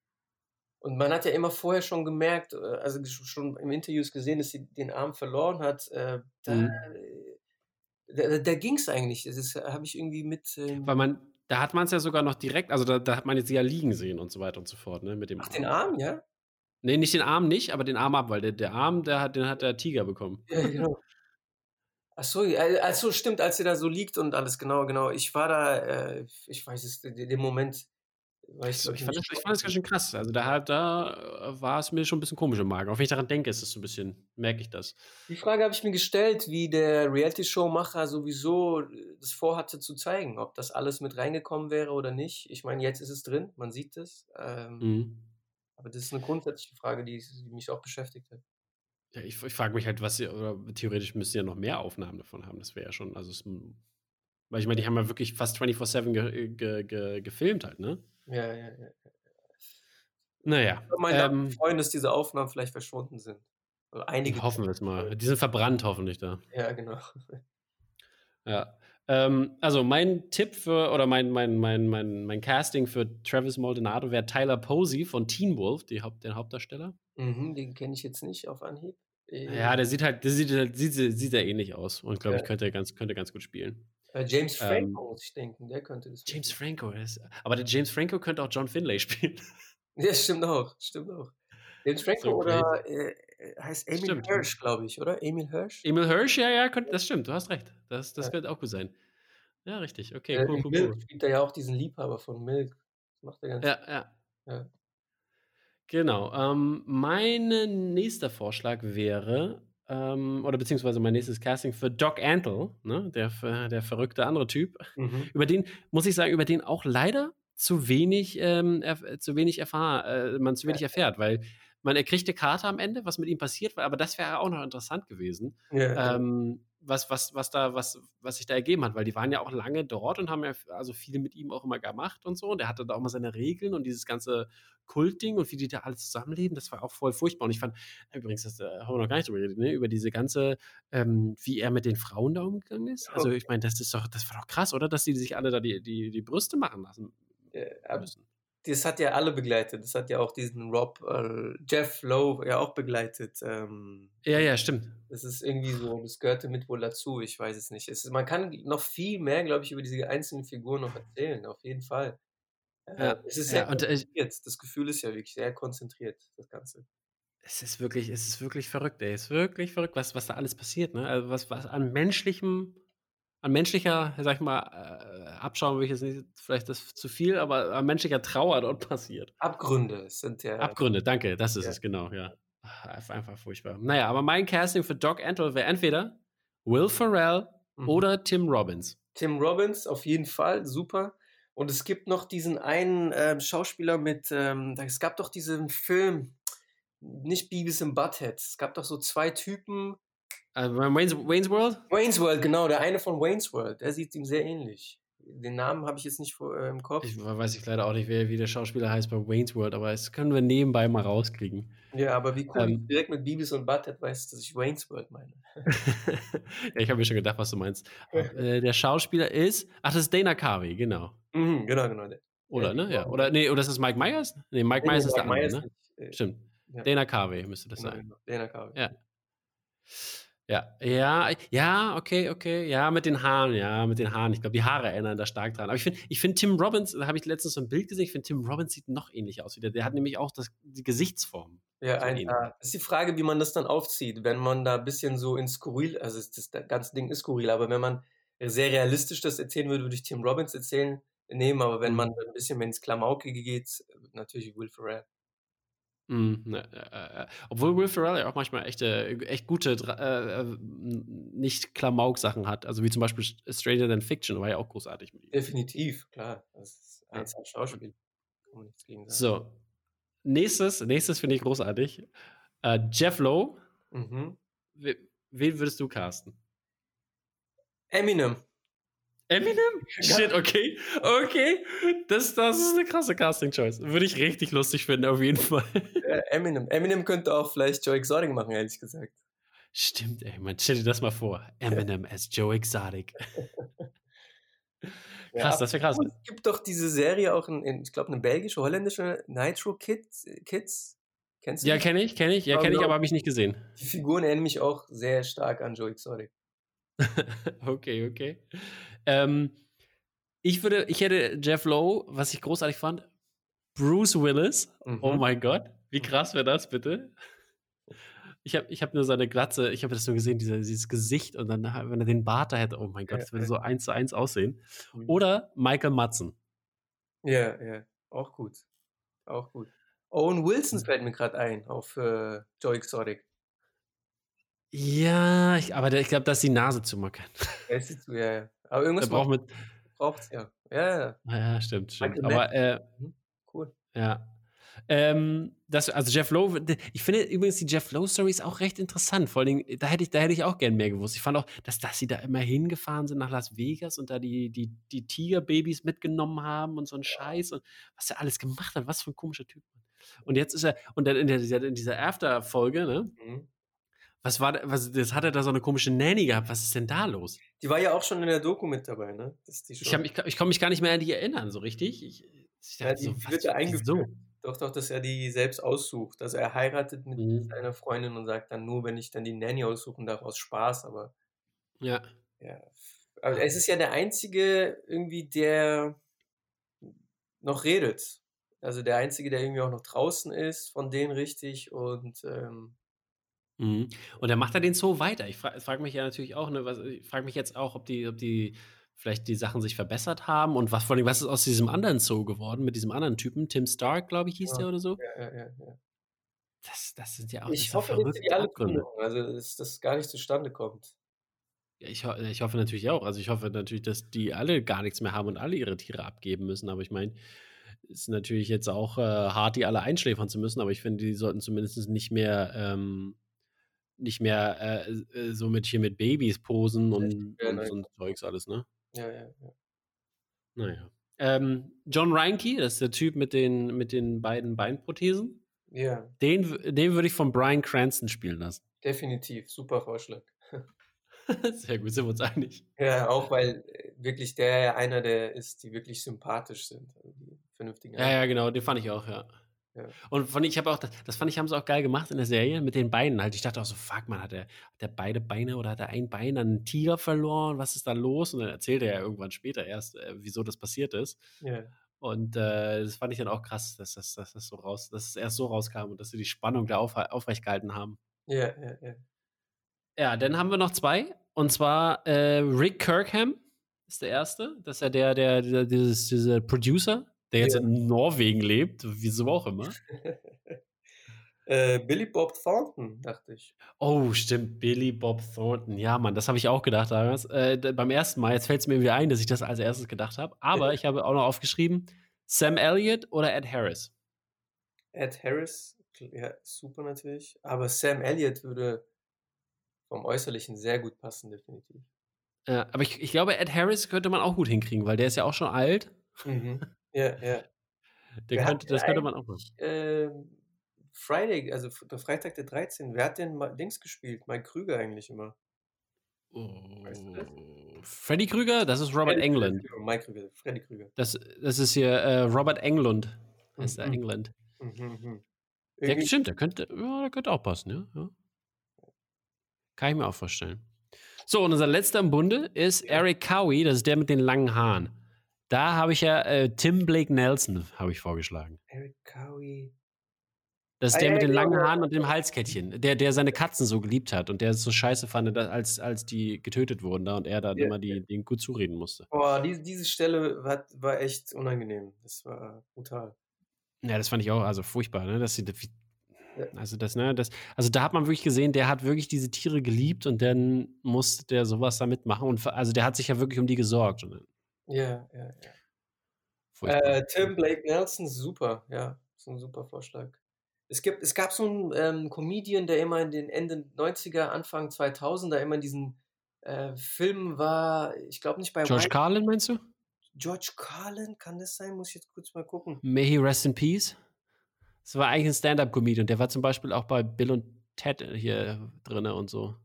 und man hat ja immer vorher schon gemerkt, äh, also schon im Interviews gesehen, dass sie den Arm verloren hat. Äh, da, mhm. da, da ging es eigentlich. Das habe ich irgendwie mit. Ähm Weil man, da hat man es ja sogar noch direkt, also da, da hat man jetzt ja liegen sehen und so weiter und so fort, ne? Mit dem Ach, Arm. den Arm, ja? Nee, nicht den Arm nicht, aber den Arm ab, weil der, der Arm, der hat, den hat der Tiger bekommen. Ja, genau. Ach so, ach so, stimmt, als sie da so liegt und alles, genau, genau. Ich war da, äh, ich weiß es, den Moment, ich, ich, fand das, ich, fand das, ganz schön krass. Also da, da äh, war es mir schon ein bisschen komisch im Magen. Auch wenn ich daran denke, ist es so ein bisschen, merke ich das. Die Frage habe ich mir gestellt, wie der Reality-Show-Macher sowieso das vorhatte zu zeigen. Ob das alles mit reingekommen wäre oder nicht. Ich meine, jetzt ist es drin, man sieht es. Ähm, mhm. Aber das ist eine grundsätzliche Frage, die, die mich auch beschäftigt hat. Ja, ich, ich frage mich halt, was sie, oder theoretisch müssten sie ja noch mehr Aufnahmen davon haben. Das wäre ja schon, also es, weil ich meine, die haben ja wirklich fast 24-7 ge, ge, ge, gefilmt halt, ne? Ja, ja, ja. Naja. Ich meine ähm, freuen, dass diese Aufnahmen vielleicht verschwunden sind. Also einige. Hoffen wir es mal. Die sind verbrannt hoffentlich da. Ja, genau. Ja. Ähm, also mein Tipp für, oder mein, mein, mein, mein, mein Casting für Travis Maldonado wäre Tyler Posey von Teen Wolf, die Haupt, den Hauptdarsteller. Mhm, den kenne ich jetzt nicht auf Anhieb. Ja, der sieht halt, der sieht, sieht, sieht sehr ähnlich aus und glaube ja. ich könnte ganz, könnte ganz gut spielen. Äh, James ähm, Franco ähm, muss ich denken, der könnte das. James spielen. Franco ist, aber der James Franco könnte auch John Finlay spielen. Ja, stimmt auch, stimmt auch. James Franco so oder äh, äh, heißt Emil stimmt. Hirsch, glaube ich, oder? Emil Hirsch? Emil Hirsch, ja, ja, das stimmt, du hast recht. Das, das ja. könnte auch gut sein. Ja, richtig. Okay, äh, cool, cool, Milk cool. spielt er ja auch diesen Liebhaber von Milk. Das macht er ganz Ja, ja. ja. Genau. Ähm, mein nächster Vorschlag wäre, ähm, oder beziehungsweise mein nächstes Casting für Doc Antle, ne, der, der verrückte andere Typ. Mhm. Über den, muss ich sagen, über den auch leider zu wenig, ähm, zu wenig erfahr, äh, man zu wenig erfährt, weil man, er kriegt eine Karte am Ende, was mit ihm passiert, aber das wäre auch noch interessant gewesen. Ja, ähm, was, was, was da, was, was sich da ergeben hat, weil die waren ja auch lange dort und haben ja also viele mit ihm auch immer gemacht und so. Und er hatte da auch mal seine Regeln und dieses ganze Kultding und wie die da alle zusammenleben, das war auch voll furchtbar. Und ich fand, übrigens, das äh, haben wir noch gar nicht drüber geredet, ne? über diese ganze, ähm, wie er mit den Frauen da umgegangen ist. Also ich meine, das ist doch, das war doch krass, oder? Dass die sich alle da die, die, die Brüste machen lassen müssen das hat ja alle begleitet. Das hat ja auch diesen Rob, äh, Jeff Lowe ja auch begleitet. Ähm, ja, ja, stimmt. Das ist irgendwie so, das gehörte mit wohl dazu, ich weiß es nicht. Es, man kann noch viel mehr, glaube ich, über diese einzelnen Figuren noch erzählen, auf jeden Fall. Äh, ja, es ist sehr ja, konzentriert. Und, das Gefühl ist ja wirklich sehr konzentriert, das Ganze. Es ist wirklich, es ist wirklich verrückt, ey. Es ist wirklich verrückt, was, was da alles passiert, ne? Also was, was an menschlichem an menschlicher, sag ich mal, äh, Abschauen will ich jetzt nicht, vielleicht das zu viel, aber an menschlicher Trauer dort passiert. Abgründe sind ja. Abgründe, danke, das ist ja. es, genau, ja. Einfach furchtbar. Naja, aber mein Casting für Doc Antle wäre entweder Will Ferrell mhm. oder Tim Robbins. Tim Robbins, auf jeden Fall, super. Und es gibt noch diesen einen äh, Schauspieler mit, ähm, es gab doch diesen Film, nicht Beavis and Butthead. Es gab doch so zwei Typen, also Wayne's, Wayne's World? Wayne's World, genau, der eine von Wayne's World. Der sieht ihm sehr ähnlich. Den Namen habe ich jetzt nicht vor, äh, im Kopf. Ich weiß ich leider auch nicht, wer, wie der Schauspieler heißt bei Wayne's World, aber das können wir nebenbei mal rauskriegen. Ja, aber wie cool, ähm, direkt mit Beavis und Butthead weißt du, dass ich Wayne's World meine. ja, ich habe mir schon gedacht, was du meinst. äh, der Schauspieler ist, ach, das ist Dana Carvey, genau. Mhm, genau, genau. Oder, ne? Ja. Oder, nee, oder ist das Mike Myers? Nee, Mike nee, Myers ist Mike der andere, ne? Nicht, äh, Stimmt. Ja. Dana Carvey müsste das genau, sein. Genau. Dana Carvey. Ja. Ja, ja, ja, okay, okay, ja, mit den Haaren, ja, mit den Haaren. Ich glaube, die Haare erinnern da stark dran. Aber ich finde, ich finde Tim Robbins, da habe ich letztens so ein Bild gesehen, ich finde, Tim Robbins sieht noch ähnlich aus wieder. Der hat nämlich auch das, die Gesichtsform. Ja, ein, äh, ist die Frage, wie man das dann aufzieht. Wenn man da ein bisschen so in skurril, also das, das ganze Ding ist skurril, aber wenn man sehr realistisch das erzählen würde, würde ich Tim Robbins erzählen, nehmen, aber wenn man mhm. ein bisschen mehr ins Klamaukige geht, natürlich Will Ferrell. Ne, äh, äh, obwohl Will Ferrell ja auch manchmal echte, echt gute, äh, äh nicht Klamauk-Sachen hat. Also wie zum Beispiel Stranger Than Fiction, war ja auch großartig mit ihm. Definitiv, klar. Das ist ein ja. Schauspiel. So. Nächstes, nächstes finde ich großartig. Jeff Lowe. Mhm. Wen würdest du casten? Eminem. Eminem? Shit, okay. Okay. Das, das ist eine krasse Casting-Choice. Würde ich richtig lustig finden, auf jeden Fall. Eminem. Eminem könnte auch vielleicht Joe Exotic machen, ehrlich gesagt. Stimmt, ey, man stell dir das mal vor. Eminem as Joe Exotic. Ja, krass, das wäre krass. es gibt doch diese Serie auch in, in ich glaube, eine belgische, holländische Nitro Kids. Kids. Kennst du Ja, kenne ich, kenne ich. Ja, Ja, kenne ich, aber habe ich nicht gesehen. Die Figuren erinnern mich auch sehr stark an Joe Exotic. okay, okay. Ähm, ich würde, ich hätte Jeff Lowe, was ich großartig fand, Bruce Willis. Oh Mhm. mein Gott, wie krass wäre das bitte? Ich habe ich hab nur seine Glatze, ich habe das nur gesehen, diese, dieses Gesicht und dann, wenn er den Bart da hätte, oh mein Gott, das würde so eins zu eins aussehen. Mhm. Oder Michael Madsen. Ja, ja, auch gut. Auch gut. Owen Wilson Mhm. fällt mir gerade ein auf äh, Joe Exotic. Ja, ich, aber der, ich glaube, dass die Nase zu machen. Ist ja, ja. Aber Er irgendwas braucht mit. braucht es ja. Ja, ja. Ja, stimmt, stimmt. Michael Aber äh, Mhm. Cool. Ja. Ähm, das, also Jeff Lowe, ich finde übrigens die Jeff Lowe Stories auch recht interessant. Vor allem, da hätte ich, da hätte ich auch gern mehr gewusst. Ich fand auch, dass, dass sie da immer hingefahren sind nach Las Vegas und da die, die, die Tigerbabys mitgenommen haben und so ein Scheiß und was er alles gemacht hat, was für ein komischer Typ. Und jetzt ist er, und dann in, der, in dieser After-Folge, ne, Mhm. Was war, da- was, das hat er da so eine komische Nanny gehabt. Was ist denn da los? Die war ja auch schon in der Doku mit dabei, ne? Ich, hab, ich, ich kann mich gar nicht mehr an die erinnern, so richtig. Ich, ich ja, dachte die, so, die was, wird ja eingeführt. Doch, doch, dass er die selbst aussucht. Also er heiratet mit Mhm. seiner Freundin und sagt dann nur, wenn ich dann die Nanny aussuche und daraus Spaß, aber Ja. ja. Aber es ist ja der einzige irgendwie, der noch redet. Also der einzige, der irgendwie auch noch draußen ist, von denen richtig und ähm, Mhm. Und dann macht er den Zoo weiter. Ich frage frag mich ja natürlich auch, ne, was, ich frage mich jetzt auch, ob die, ob die vielleicht die Sachen sich verbessert haben und was vor allem, was ist aus diesem anderen Zoo geworden, mit diesem anderen Typen, Tim Stark, glaube ich, hieß Ja. der oder so. ja, ja, ja, ja. Das, das sind ja auch Ich hoffe, dass die alle zuhören, also dass das gar nicht zustande kommt. Ja, ich, ho ich hoffe natürlich auch. Also ich hoffe natürlich, dass die alle gar nichts mehr haben und alle ihre Tiere abgeben müssen. Aber ich meine, ist natürlich jetzt auch äh, hart, die alle einschläfern zu müssen. Aber ich finde, die sollten zumindest nicht mehr ähm, nicht mehr äh, äh, so mit hier mit Babys posen und, Ja, und nein. so ein Zeugs alles, ne? Ja, ja, ja. Naja. Ähm, John Reinke, das ist der Typ mit den, mit den beiden Beinprothesen. Ja, Den, den würde ich von Brian Cranston spielen lassen. definitiv. Super Vorschlag. Sehr gut, sind wir uns einig. Ja, auch weil äh, wirklich der einer der ist, die wirklich sympathisch sind. Also die vernünftigen. Ja, ja, genau, den fand ich auch, ja. Ja. Und von, ich habe auch, das, das fand ich, haben sie auch geil gemacht in der Serie mit den Beinen halt. Ich dachte auch so, fuck, man, hat er, hat er beide Beine oder hat er ein Bein an einen Tiger verloren? Was ist da los? Und dann erzählt er ja irgendwann später erst, äh, wieso das passiert ist. Ja, Und äh, das fand ich dann auch krass, dass das, dass das so raus, dass es erst so rauskam und dass sie die Spannung da auf, aufrecht gehalten haben. ja, ja. ja. Ja, dann haben wir noch zwei. Und zwar äh, Rick Kirkham ist der erste. Das ist ja der, der, der dieses, dieser Producer, der jetzt Ja. in Norwegen lebt, wieso auch immer. äh, Billy Bob Thornton, dachte ich. Oh, stimmt, Billy Bob Thornton. Ja, Mann, das habe ich auch gedacht damals. Äh, beim ersten Mal, jetzt fällt es mir wieder ein, dass ich das als erstes gedacht habe. Aber ich habe auch noch aufgeschrieben, Sam Elliott oder Ed Harris. Ed Harris, ja, super natürlich. Aber Sam Elliott würde vom Äußerlichen sehr gut passen, definitiv. Ja, aber ich, ich glaube, Ed Harris könnte man auch gut hinkriegen, weil der ist ja auch schon alt. Mhm. Ja, ja. Der könnte, das könnte man auch machen. ähm, Friday, also der Freitag der 13. Wer hat denn Dings gespielt? Mike Krüger eigentlich immer. Weißt du das? Oh, Freddy Krüger, das ist Robert Freddy Krüger, Englund. Entschuldigung, Mike Krüger, Freddy Krüger. Das, das ist hier äh, Robert Englund. Heißt er Mhm. England. Mhm, mhm. Der, stimmt, der könnte, ja, der könnte auch passen, ja, ja. Kann ich mir auch vorstellen. So, und unser letzter im Bunde ist Eric Cowie, das ist der mit den langen Haaren. Da habe ich ja äh, Tim Blake Nelson, habe ich vorgeschlagen. Eric Cowie. Das ist Ah, der mit den genau, langen ja. Haaren und dem Halskettchen. Der, der seine Katzen so geliebt hat und der es so scheiße fand, als, als die getötet wurden da und er dann Ja, immer die, denen gut zureden musste. Boah, diese, diese Stelle war, war echt unangenehm. Das war brutal. Ja, das fand ich auch, also furchtbar, ne? Dass sie, also das, ne, das, also da hat man wirklich gesehen, der hat wirklich diese Tiere geliebt und dann musste der sowas damit machen. Und also der hat sich ja wirklich um die gesorgt. Und, Ja, ja, ja. Äh, Tim Blake Nelson, super, ja, ist ein super Vorschlag. Es, gibt, es gab so einen ähm, Comedian, der immer in den Ende 90er, Anfang 2000er immer in diesen äh, Filmen war, ich glaube nicht bei George White- Carlin, meinst du? George Carlin, kann das sein? Muss ich jetzt kurz mal gucken. May he rest in peace? Das war eigentlich ein Stand-Up-Comedian. Der war zum Beispiel auch bei Bill und Ted hier drin und so.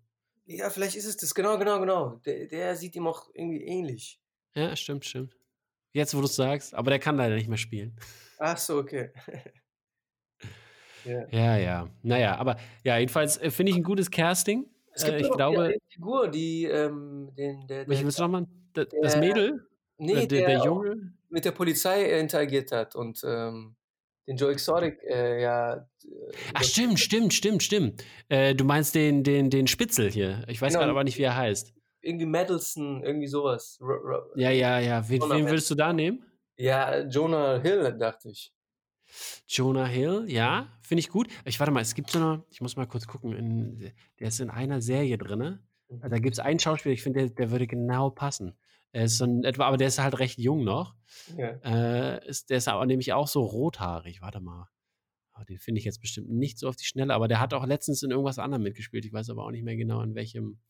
Ja, vielleicht ist es das. Genau, genau, genau. Der, der sieht ihm auch irgendwie ähnlich. Ja, stimmt, stimmt. Jetzt, wo du es sagst, aber der kann leider nicht mehr spielen. Ach so, okay. ja. ja, ja. Naja, aber ja, jedenfalls äh, finde ich ein gutes Casting. Es gibt äh, ich auch glaube, eine Figur, die ähm, den, der, welche der, willst du nochmal? Das, Mädel? nee, Äh, der, der, der Junge? mit der Polizei äh, interagiert hat und ähm, den Joe Exotic äh, ja. äh, Ach, stimmt, stimmt, stimmt, stimmt. Äh, du meinst den, den, den Spitzel hier. Ich weiß Genau. gerade aber nicht, wie er heißt. Irgendwie Madison, irgendwie sowas. Ro- Ro- Ja, ja, ja. Wen, wen würdest du da nehmen? Ja, Jonah Hill, dachte ich. Jonah Hill, ja, finde ich gut. Ich warte mal, es gibt so eine, ich muss mal kurz gucken, in, der ist in einer Serie drin. Mhm. Da gibt es einen Schauspieler, ich finde, der, der würde genau passen. Er ist so ein, etwa, aber der ist halt recht jung noch. Ja. Äh, ist, der ist aber nämlich auch so rothaarig. Warte mal. Oh, den finde ich jetzt bestimmt nicht so auf die Schnelle, aber der hat auch letztens in irgendwas anderem mitgespielt. Ich weiß aber auch nicht mehr genau, in welchem,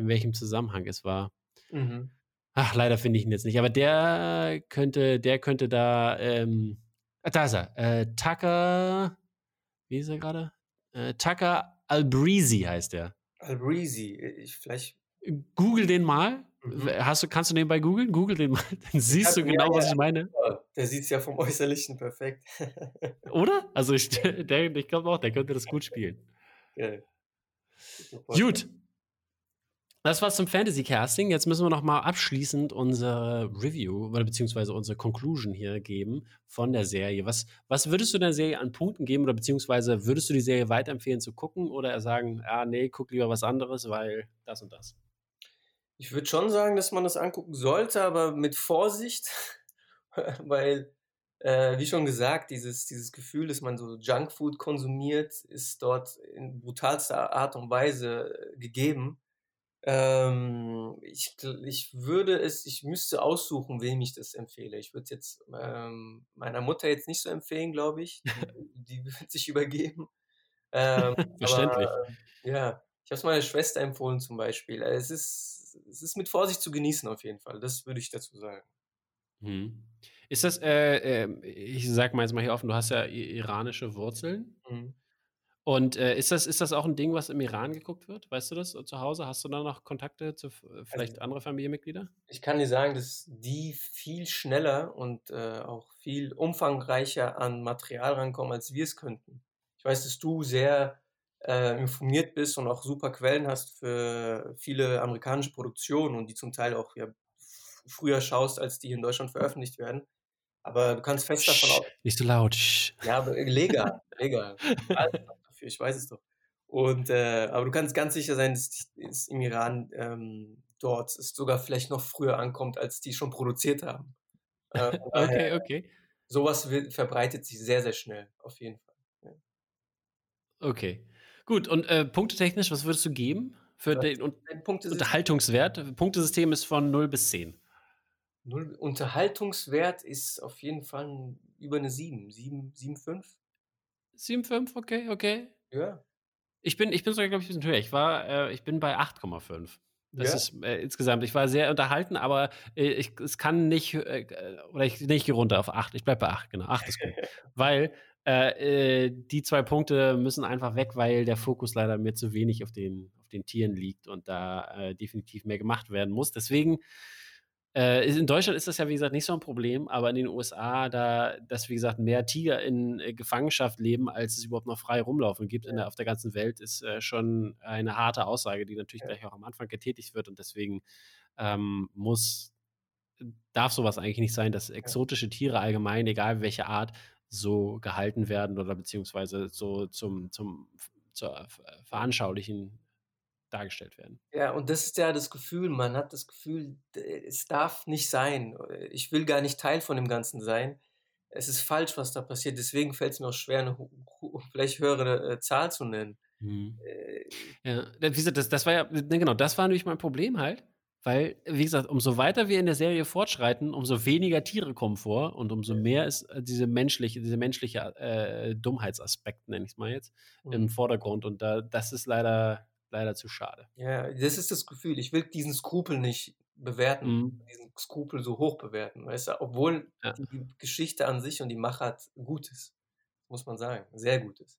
in welchem Zusammenhang es war. Mhm. Ach, leider finde ich ihn jetzt nicht. Aber der könnte, der könnte da, ähm, ah, da ist er. Äh, Tucker, wie ist er gerade? Äh, Tucker Albreezy heißt er. Albreezy, ich vielleicht. Google den mal. Mhm. Hast du, kannst du den bei googeln? Google den mal. Dann siehst du genau, ja, was ich meine. Der sieht es ja vom Äußerlichen perfekt. Oder? Also ich, der, ich glaube auch, der könnte das gut spielen. Geil. Gut. Das war's zum Fantasy Casting. Jetzt müssen wir noch mal abschließend unsere Review oder beziehungsweise unsere Conclusion hier geben von der Serie. Was, was würdest du der Serie an Punkten geben oder beziehungsweise würdest du die Serie weiterempfehlen zu gucken oder sagen, ah nee, guck lieber was anderes, weil das und das? Ich würde schon sagen, dass man das angucken sollte, aber mit Vorsicht, weil, äh, wie schon gesagt, dieses, dieses Gefühl, dass man so Junkfood konsumiert, ist dort in brutalster Art und Weise äh, gegeben. Ähm, ich, ich würde es, ich müsste aussuchen, wem ich das empfehle. Ich würde jetzt ähm, meiner Mutter jetzt nicht so empfehlen, glaube ich. Die, wird sich übergeben. Ähm, Verständlich. aber, ja, ich habe es meiner Schwester empfohlen zum Beispiel. Äh, Es ist, es ist mit Vorsicht zu genießen auf jeden Fall. Das würde ich dazu sagen. Hm. Ist das, äh, äh, ich sag mal jetzt mal hier offen, du hast ja iranische Wurzeln. Mhm. Und äh, ist, das, ist das auch ein Ding, was im Iran geguckt wird? Weißt du das zu Hause? Hast du da noch Kontakte zu äh, vielleicht andere Familienmitglieder? Ich kann dir sagen, dass die viel schneller und äh, auch viel umfangreicher an Material rankommen, als wir es könnten. Ich weiß, dass du sehr äh, informiert bist und auch super Quellen hast für viele amerikanische Produktionen und die zum Teil auch ja, früher schaust, als die in Deutschland veröffentlicht werden. Aber du kannst fest davon aus, nicht so laut. Ja, aber legal, legal. Dafür, ich weiß es doch. Und, äh, aber du kannst ganz sicher sein, dass es im Iran ähm, dort es sogar vielleicht noch früher ankommt, als die schon produziert haben. Äh, Okay, okay. sowas wird, verbreitet sich sehr, sehr schnell, auf jeden Fall. Okay. Gut, und äh, punktetechnisch, was würdest du geben für Was? den Un Unterhaltungswert? Punktesystem ist von 0 bis 10. null, Unterhaltungswert ist auf jeden Fall über eine 7, 7, 7,5. 7,5, okay, okay. Ja. Ich bin, ich bin sogar, glaube ich, ein bisschen höher. Ich war, äh, ich bin bei 8,5. Das Ja? ist äh, insgesamt. Ich war sehr unterhalten, aber äh, ich, es kann nicht, äh, oder ich nicht gehe runter auf 8. Ich bleibe bei 8, genau. 8 ist gut. weil äh, äh, die zwei Punkte müssen einfach weg, weil der Fokus leider mir zu wenig auf den, auf den Tieren liegt und da äh, definitiv mehr gemacht werden muss. Deswegen, äh, in Deutschland ist das ja, wie gesagt, nicht so ein Problem, aber in den USA, da, dass, wie gesagt, mehr Tiger in äh, Gefangenschaft leben, als es überhaupt noch frei rumlaufen gibt in der, auf der ganzen Welt, ist äh, schon eine harte Aussage, die natürlich Ja. gleich auch am Anfang getätigt wird. Und deswegen ähm, muss, darf sowas eigentlich nicht sein, dass exotische Tiere allgemein, egal welche Art, so gehalten werden oder beziehungsweise so zum, zum zur Ver- Veranschaulichen dargestellt werden. Ja, und das ist ja das Gefühl, man hat das Gefühl, es darf nicht sein. Ich will gar nicht Teil von dem Ganzen sein. Es ist falsch, was da passiert. Deswegen fällt es mir auch schwer, eine vielleicht höhere äh, Zahl zu nennen. Mhm. Äh, Ja, wie gesagt, das, das war ja, genau, das war nämlich mein Problem halt, weil, wie gesagt, umso weiter wir in der Serie fortschreiten, umso weniger Tiere kommen vor und umso mehr ist äh, diese menschliche, diese menschliche äh, Dummheitsaspekt, nenne ich es mal jetzt, im Mhm. Vordergrund und da, das ist leider, leider zu schade. Ja, das ist das Gefühl. Ich will diesen Skrupel nicht bewerten, Mhm. diesen Skrupel so hoch bewerten, weißt du, obwohl Ja. die Geschichte an sich und die Machart gut ist, muss man sagen, sehr gut ist.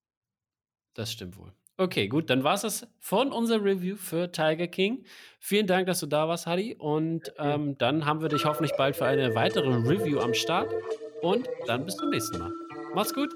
Das stimmt wohl. Okay, gut, dann war es das von unserer Review für Tiger King. Vielen Dank, dass du da warst, Hadi. Und ähm, dann haben wir dich hoffentlich bald für eine weitere Review am Start. Und dann bis zum nächsten Mal. Mach's gut.